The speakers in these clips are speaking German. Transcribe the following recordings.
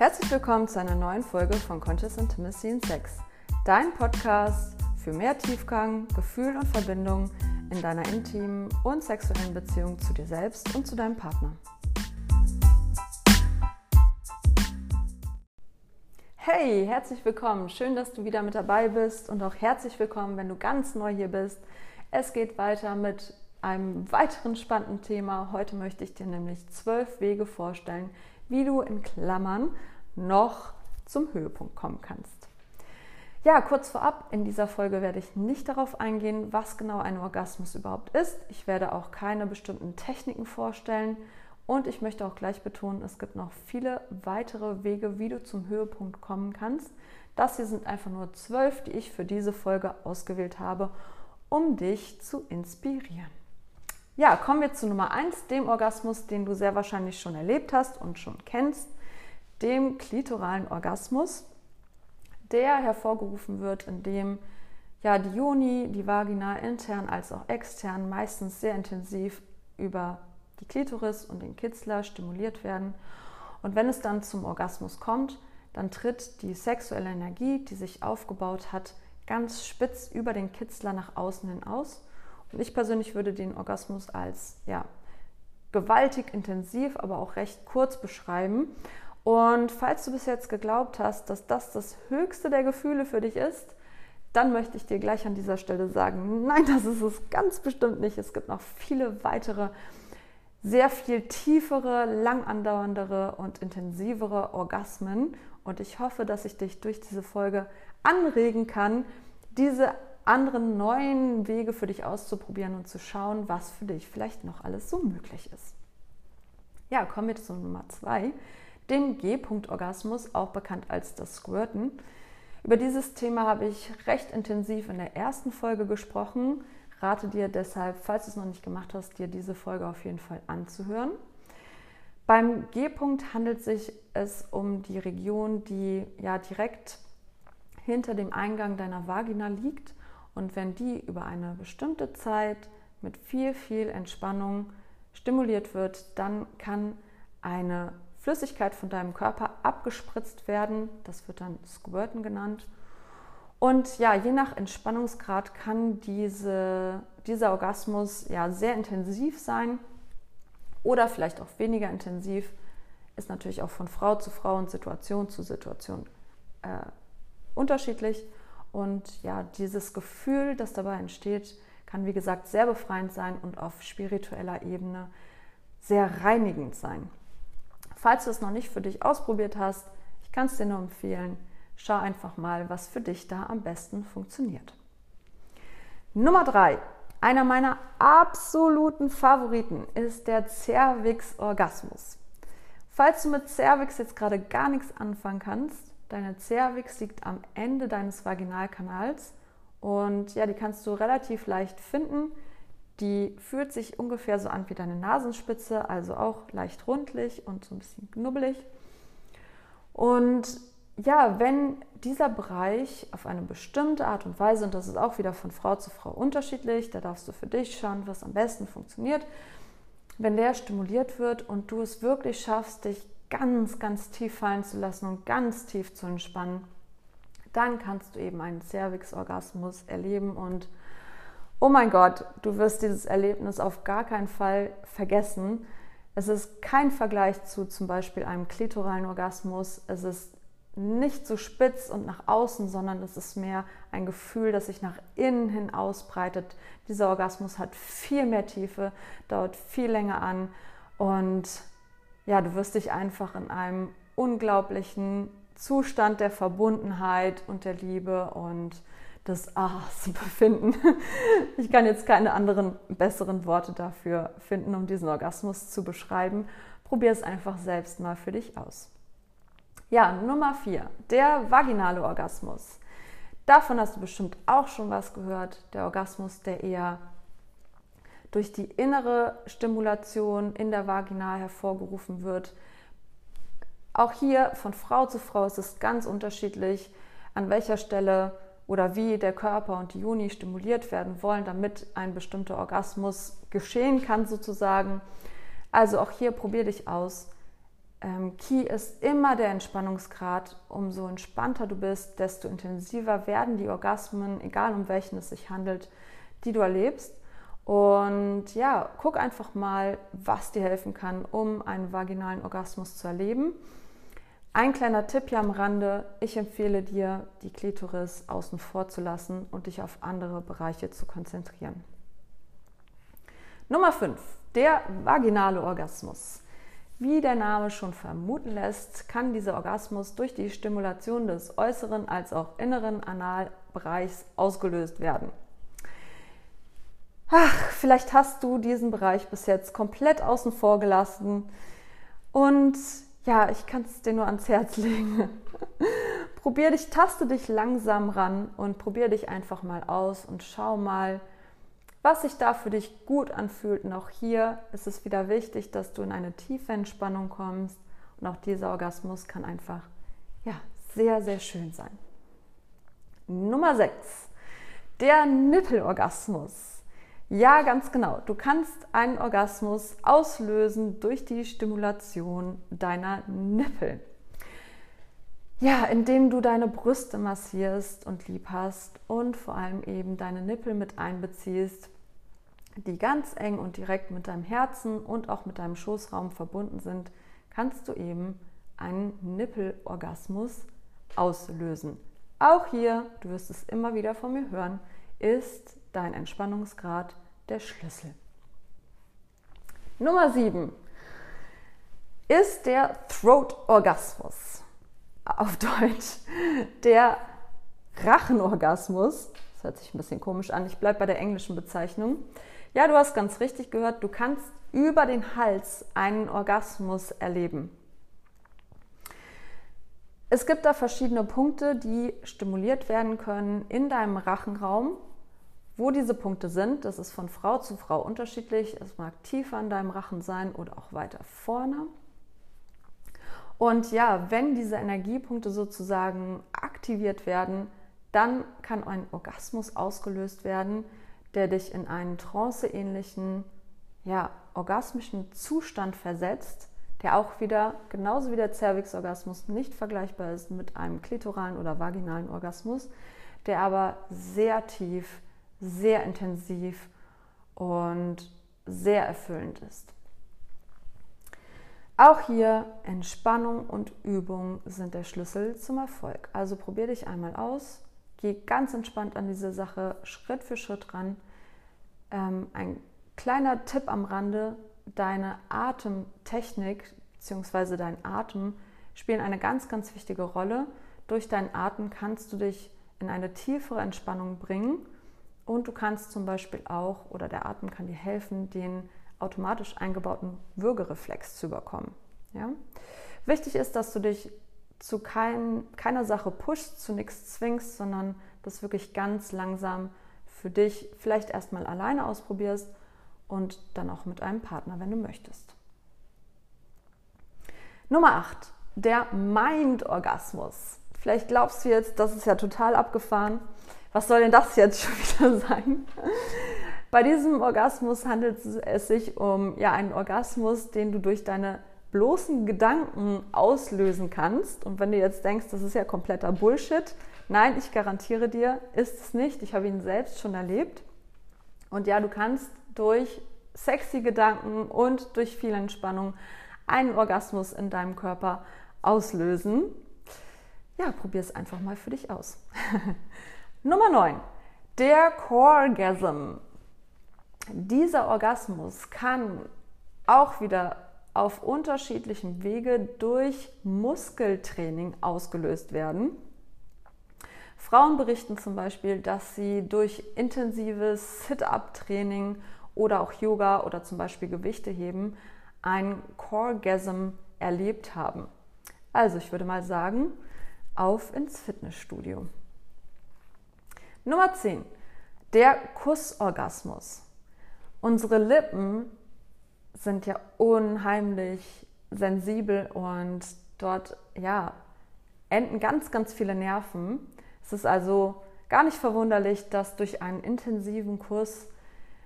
Herzlich willkommen zu einer neuen Folge von Conscious Intimacy in Sex, dein Podcast für mehr Tiefgang, Gefühl und Verbindung in deiner intimen und sexuellen Beziehung zu dir selbst und zu deinem Partner. Hey, herzlich willkommen. Schön, dass du wieder mit dabei bist und auch herzlich willkommen, wenn du ganz neu hier bist. Es geht weiter mit einem weiteren spannenden Thema. Heute möchte ich dir nämlich zwölf Wege vorstellen, wie du in Klammern noch zum Höhepunkt kommen kannst. Ja, kurz vorab, in dieser Folge werde ich nicht darauf eingehen, was genau ein Orgasmus überhaupt ist. Ich werde auch keine bestimmten Techniken vorstellen und ich möchte auch gleich betonen, es gibt noch viele weitere Wege, wie du zum Höhepunkt kommen kannst. Das hier sind einfach nur zwölf, die ich für diese Folge ausgewählt habe, um dich zu inspirieren. Ja, kommen wir zu Nummer 1, dem Orgasmus, den du sehr wahrscheinlich schon erlebt hast und schon kennst, dem klitoralen Orgasmus, der hervorgerufen wird, indem ja, die Joni, die Vagina intern als auch extern meistens sehr intensiv über die Klitoris und den Kitzler stimuliert werden. Und wenn es dann zum Orgasmus kommt, dann tritt die sexuelle Energie, die sich aufgebaut hat, ganz spitz über den Kitzler nach außen hin aus und ich persönlich würde den Orgasmus als ja, gewaltig intensiv, aber auch recht kurz beschreiben. Und falls du bis jetzt geglaubt hast, dass das das höchste der Gefühle für dich ist, dann möchte ich dir gleich an dieser Stelle sagen, nein, das ist es ganz bestimmt nicht. Es gibt noch viele weitere, sehr viel tiefere, lang andauerndere und intensivere Orgasmen. Und ich hoffe, dass ich dich durch diese Folge anregen kann, diese anderen neuen Wege für dich auszuprobieren und zu schauen, was für dich vielleicht noch alles so möglich ist. Ja, kommen wir zu Nummer zwei, dem G-Punkt-Orgasmus, auch bekannt als das Squirten. Über dieses Thema habe ich recht intensiv in der ersten Folge gesprochen. Rate dir deshalb, falls du es noch nicht gemacht hast, dir diese Folge auf jeden Fall anzuhören. Beim G-Punkt handelt sich es um die Region, die ja direkt hinter dem Eingang deiner Vagina liegt und wenn die über eine bestimmte Zeit mit viel, viel Entspannung stimuliert wird, dann kann eine Flüssigkeit von deinem Körper abgespritzt werden. Das wird dann Squirten genannt. Und ja, je nach Entspannungsgrad kann diese, dieser Orgasmus ja sehr intensiv sein oder vielleicht auch weniger intensiv. Ist natürlich auch von Frau zu Frau und Situation zu Situation äh, unterschiedlich. Und ja, dieses Gefühl, das dabei entsteht, kann wie gesagt sehr befreiend sein und auf spiritueller Ebene sehr reinigend sein. Falls du es noch nicht für dich ausprobiert hast, ich kann es dir nur empfehlen, schau einfach mal, was für dich da am besten funktioniert. Nummer drei, einer meiner absoluten Favoriten ist der Cervix-Orgasmus. Falls du mit Cervix jetzt gerade gar nichts anfangen kannst, Deine Cervix liegt am Ende deines Vaginalkanals und ja, die kannst du relativ leicht finden. Die fühlt sich ungefähr so an wie deine Nasenspitze, also auch leicht rundlich und so ein bisschen knubbelig. Und ja, wenn dieser Bereich auf eine bestimmte Art und Weise, und das ist auch wieder von Frau zu Frau unterschiedlich, da darfst du für dich schauen, was am besten funktioniert, wenn der stimuliert wird und du es wirklich schaffst, dich ganz, ganz tief fallen zu lassen und ganz tief zu entspannen, dann kannst du eben einen Cervix-Orgasmus erleben und oh mein Gott, du wirst dieses Erlebnis auf gar keinen Fall vergessen. Es ist kein Vergleich zu zum Beispiel einem klitoralen Orgasmus. Es ist nicht so spitz und nach außen, sondern es ist mehr ein Gefühl, das sich nach innen hin ausbreitet. Dieser Orgasmus hat viel mehr Tiefe, dauert viel länger an und ja, du wirst dich einfach in einem unglaublichen Zustand der Verbundenheit und der Liebe und des Ahs befinden. Ich kann jetzt keine anderen besseren Worte dafür finden, um diesen Orgasmus zu beschreiben. Probier es einfach selbst mal für dich aus. Ja, Nummer vier, der vaginale Orgasmus. Davon hast du bestimmt auch schon was gehört. Der Orgasmus, der eher durch die innere Stimulation in der Vagina hervorgerufen wird. Auch hier von Frau zu Frau ist es ganz unterschiedlich, an welcher Stelle oder wie der Körper und die Juni stimuliert werden wollen, damit ein bestimmter Orgasmus geschehen kann sozusagen. Also auch hier probier dich aus. Ähm, Key ist immer der Entspannungsgrad. Umso entspannter du bist, desto intensiver werden die Orgasmen, egal um welchen es sich handelt, die du erlebst. Und ja, guck einfach mal, was dir helfen kann, um einen vaginalen Orgasmus zu erleben. Ein kleiner Tipp hier am Rande, ich empfehle dir, die Klitoris außen vor zu lassen und dich auf andere Bereiche zu konzentrieren. Nummer 5, der vaginale Orgasmus. Wie der Name schon vermuten lässt, kann dieser Orgasmus durch die Stimulation des äußeren als auch inneren Analbereichs ausgelöst werden. Ach, vielleicht hast du diesen Bereich bis jetzt komplett außen vor gelassen und ja, ich kann es dir nur ans Herz legen. probier dich, taste dich langsam ran und probier dich einfach mal aus und schau mal, was sich da für dich gut anfühlt. Und auch hier ist es wieder wichtig, dass du in eine tiefe Entspannung kommst. Und auch dieser Orgasmus kann einfach ja, sehr, sehr schön sein. Nummer 6. Der Nippelorgasmus. Ja, ganz genau. Du kannst einen Orgasmus auslösen durch die Stimulation deiner Nippel. Ja, indem du deine Brüste massierst und lieb hast und vor allem eben deine Nippel mit einbeziehst, die ganz eng und direkt mit deinem Herzen und auch mit deinem Schoßraum verbunden sind, kannst du eben einen Nippelorgasmus auslösen. Auch hier, du wirst es immer wieder von mir hören, ist dein Entspannungsgrad der Schlüssel. Nummer 7 ist der Throat-Orgasmus. Auf Deutsch der Rachenorgasmus. Das hört sich ein bisschen komisch an. Ich bleibe bei der englischen Bezeichnung. Ja, du hast ganz richtig gehört, du kannst über den Hals einen Orgasmus erleben. Es gibt da verschiedene Punkte, die stimuliert werden können in deinem Rachenraum. Wo diese Punkte sind, das ist von Frau zu Frau unterschiedlich. Es mag tiefer an deinem Rachen sein oder auch weiter vorne. Und ja, wenn diese Energiepunkte sozusagen aktiviert werden, dann kann ein Orgasmus ausgelöst werden, der dich in einen tranceähnlichen, ja, orgasmischen Zustand versetzt, der auch wieder, genauso wie der Cervix-Orgasmus, nicht vergleichbar ist mit einem klitoralen oder vaginalen Orgasmus, der aber sehr tief sehr intensiv und sehr erfüllend ist. Auch hier Entspannung und Übung sind der Schlüssel zum Erfolg. Also probier dich einmal aus, geh ganz entspannt an diese Sache Schritt für Schritt ran. Ähm, ein kleiner Tipp am Rande, deine Atemtechnik bzw. dein Atem spielen eine ganz, ganz wichtige Rolle. Durch deinen Atem kannst du dich in eine tiefere Entspannung bringen und du kannst zum Beispiel auch, oder der Atem kann dir helfen, den automatisch eingebauten Würgereflex zu überkommen. Ja? Wichtig ist, dass du dich zu kein, keiner Sache pushst, zu nichts zwingst, sondern das wirklich ganz langsam für dich vielleicht erstmal alleine ausprobierst und dann auch mit einem Partner, wenn du möchtest. Nummer 8, der Mind-Orgasmus. Vielleicht glaubst du jetzt, das ist ja total abgefahren was soll denn das jetzt schon wieder sein? Bei diesem Orgasmus handelt es sich um ja, einen Orgasmus, den du durch deine bloßen Gedanken auslösen kannst. Und wenn du jetzt denkst, das ist ja kompletter Bullshit, nein, ich garantiere dir, ist es nicht. Ich habe ihn selbst schon erlebt. Und ja, du kannst durch sexy Gedanken und durch viel Entspannung einen Orgasmus in deinem Körper auslösen. Ja, probier es einfach mal für dich aus. Nummer 9. Der Coregasm. Dieser Orgasmus kann auch wieder auf unterschiedlichen Wege durch Muskeltraining ausgelöst werden. Frauen berichten zum Beispiel, dass sie durch intensives Sit-up-Training oder auch Yoga oder zum Beispiel Gewichte heben ein Coregasm erlebt haben. Also ich würde mal sagen, auf ins Fitnessstudio. Nummer 10. Der Kussorgasmus. Unsere Lippen sind ja unheimlich sensibel und dort ja enden ganz, ganz viele Nerven. Es ist also gar nicht verwunderlich, dass durch einen intensiven Kuss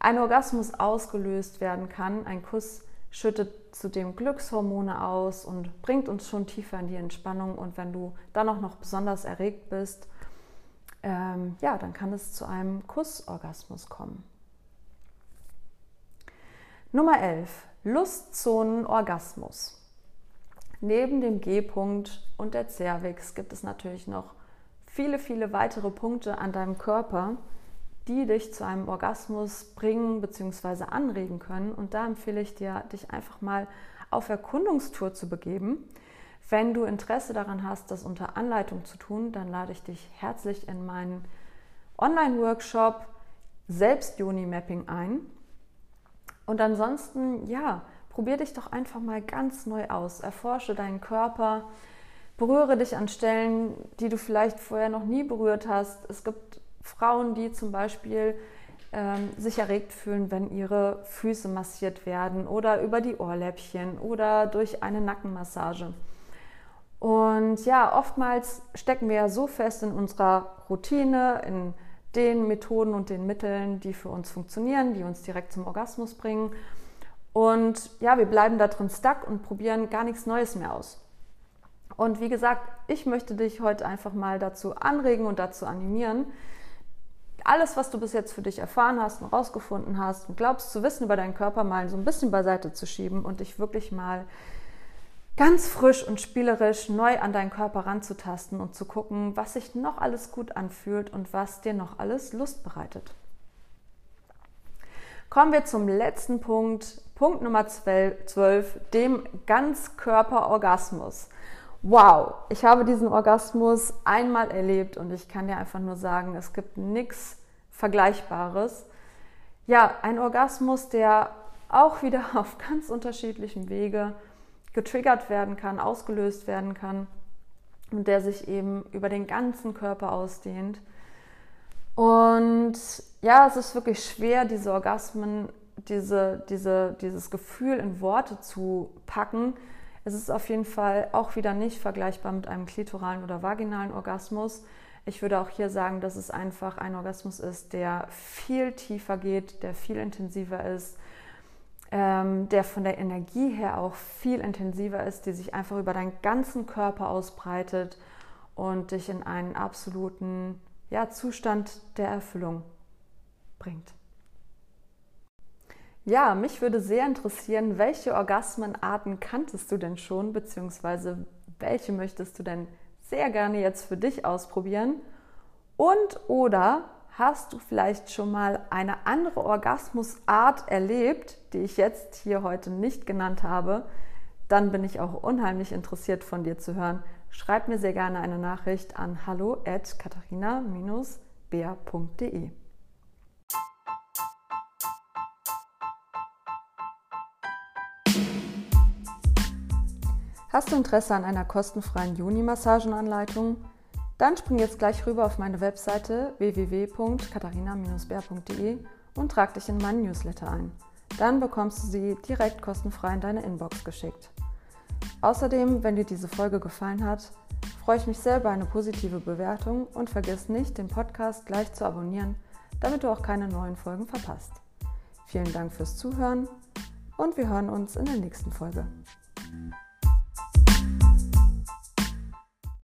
ein Orgasmus ausgelöst werden kann. Ein Kuss, schüttet zudem Glückshormone aus und bringt uns schon tiefer in die Entspannung. Und wenn du dann auch noch besonders erregt bist, ähm, ja, dann kann es zu einem Kussorgasmus kommen. Nummer 11. Lustzonenorgasmus. Neben dem G-Punkt und der Cervix gibt es natürlich noch viele, viele weitere Punkte an deinem Körper, die dich zu einem Orgasmus bringen bzw. anregen können. Und da empfehle ich dir, dich einfach mal auf Erkundungstour zu begeben. Wenn du Interesse daran hast, das unter Anleitung zu tun, dann lade ich dich herzlich in meinen Online-Workshop Selbst Juni Mapping ein. Und ansonsten, ja, probier dich doch einfach mal ganz neu aus. Erforsche deinen Körper, berühre dich an Stellen, die du vielleicht vorher noch nie berührt hast. Es gibt Frauen, die zum Beispiel ähm, sich erregt fühlen, wenn ihre Füße massiert werden oder über die Ohrläppchen oder durch eine Nackenmassage. Und ja, oftmals stecken wir ja so fest in unserer Routine, in den Methoden und den Mitteln, die für uns funktionieren, die uns direkt zum Orgasmus bringen. Und ja, wir bleiben da drin stuck und probieren gar nichts Neues mehr aus. Und wie gesagt, ich möchte dich heute einfach mal dazu anregen und dazu animieren, alles, was du bis jetzt für dich erfahren hast und rausgefunden hast und glaubst zu wissen über deinen Körper, mal so ein bisschen beiseite zu schieben und dich wirklich mal ganz frisch und spielerisch neu an deinen Körper ranzutasten und zu gucken, was sich noch alles gut anfühlt und was dir noch alles Lust bereitet. Kommen wir zum letzten Punkt, Punkt Nummer 12, dem Ganzkörperorgasmus. Wow, ich habe diesen Orgasmus einmal erlebt und ich kann dir einfach nur sagen, es gibt nichts Vergleichbares. Ja, ein Orgasmus, der auch wieder auf ganz unterschiedlichen Wege getriggert werden kann, ausgelöst werden kann und der sich eben über den ganzen Körper ausdehnt. Und ja, es ist wirklich schwer, diese Orgasmen, diese, diese, dieses Gefühl in Worte zu packen, es ist auf jeden Fall auch wieder nicht vergleichbar mit einem klitoralen oder vaginalen Orgasmus. Ich würde auch hier sagen, dass es einfach ein Orgasmus ist, der viel tiefer geht, der viel intensiver ist, ähm, der von der Energie her auch viel intensiver ist, die sich einfach über deinen ganzen Körper ausbreitet und dich in einen absoluten ja, Zustand der Erfüllung bringt. Ja, mich würde sehr interessieren, welche Orgasmenarten kanntest du denn schon, beziehungsweise welche möchtest du denn sehr gerne jetzt für dich ausprobieren? Und oder hast du vielleicht schon mal eine andere Orgasmusart erlebt, die ich jetzt hier heute nicht genannt habe? Dann bin ich auch unheimlich interessiert von dir zu hören. Schreib mir sehr gerne eine Nachricht an hallo at katharina-bär.de. Hast du Interesse an einer kostenfreien Juni-Massagenanleitung? Dann spring jetzt gleich rüber auf meine Webseite www.katharina-bär.de und trag dich in meinen Newsletter ein. Dann bekommst du sie direkt kostenfrei in deine Inbox geschickt. Außerdem, wenn dir diese Folge gefallen hat, freue ich mich sehr über eine positive Bewertung und vergiss nicht, den Podcast gleich zu abonnieren, damit du auch keine neuen Folgen verpasst. Vielen Dank fürs Zuhören und wir hören uns in der nächsten Folge.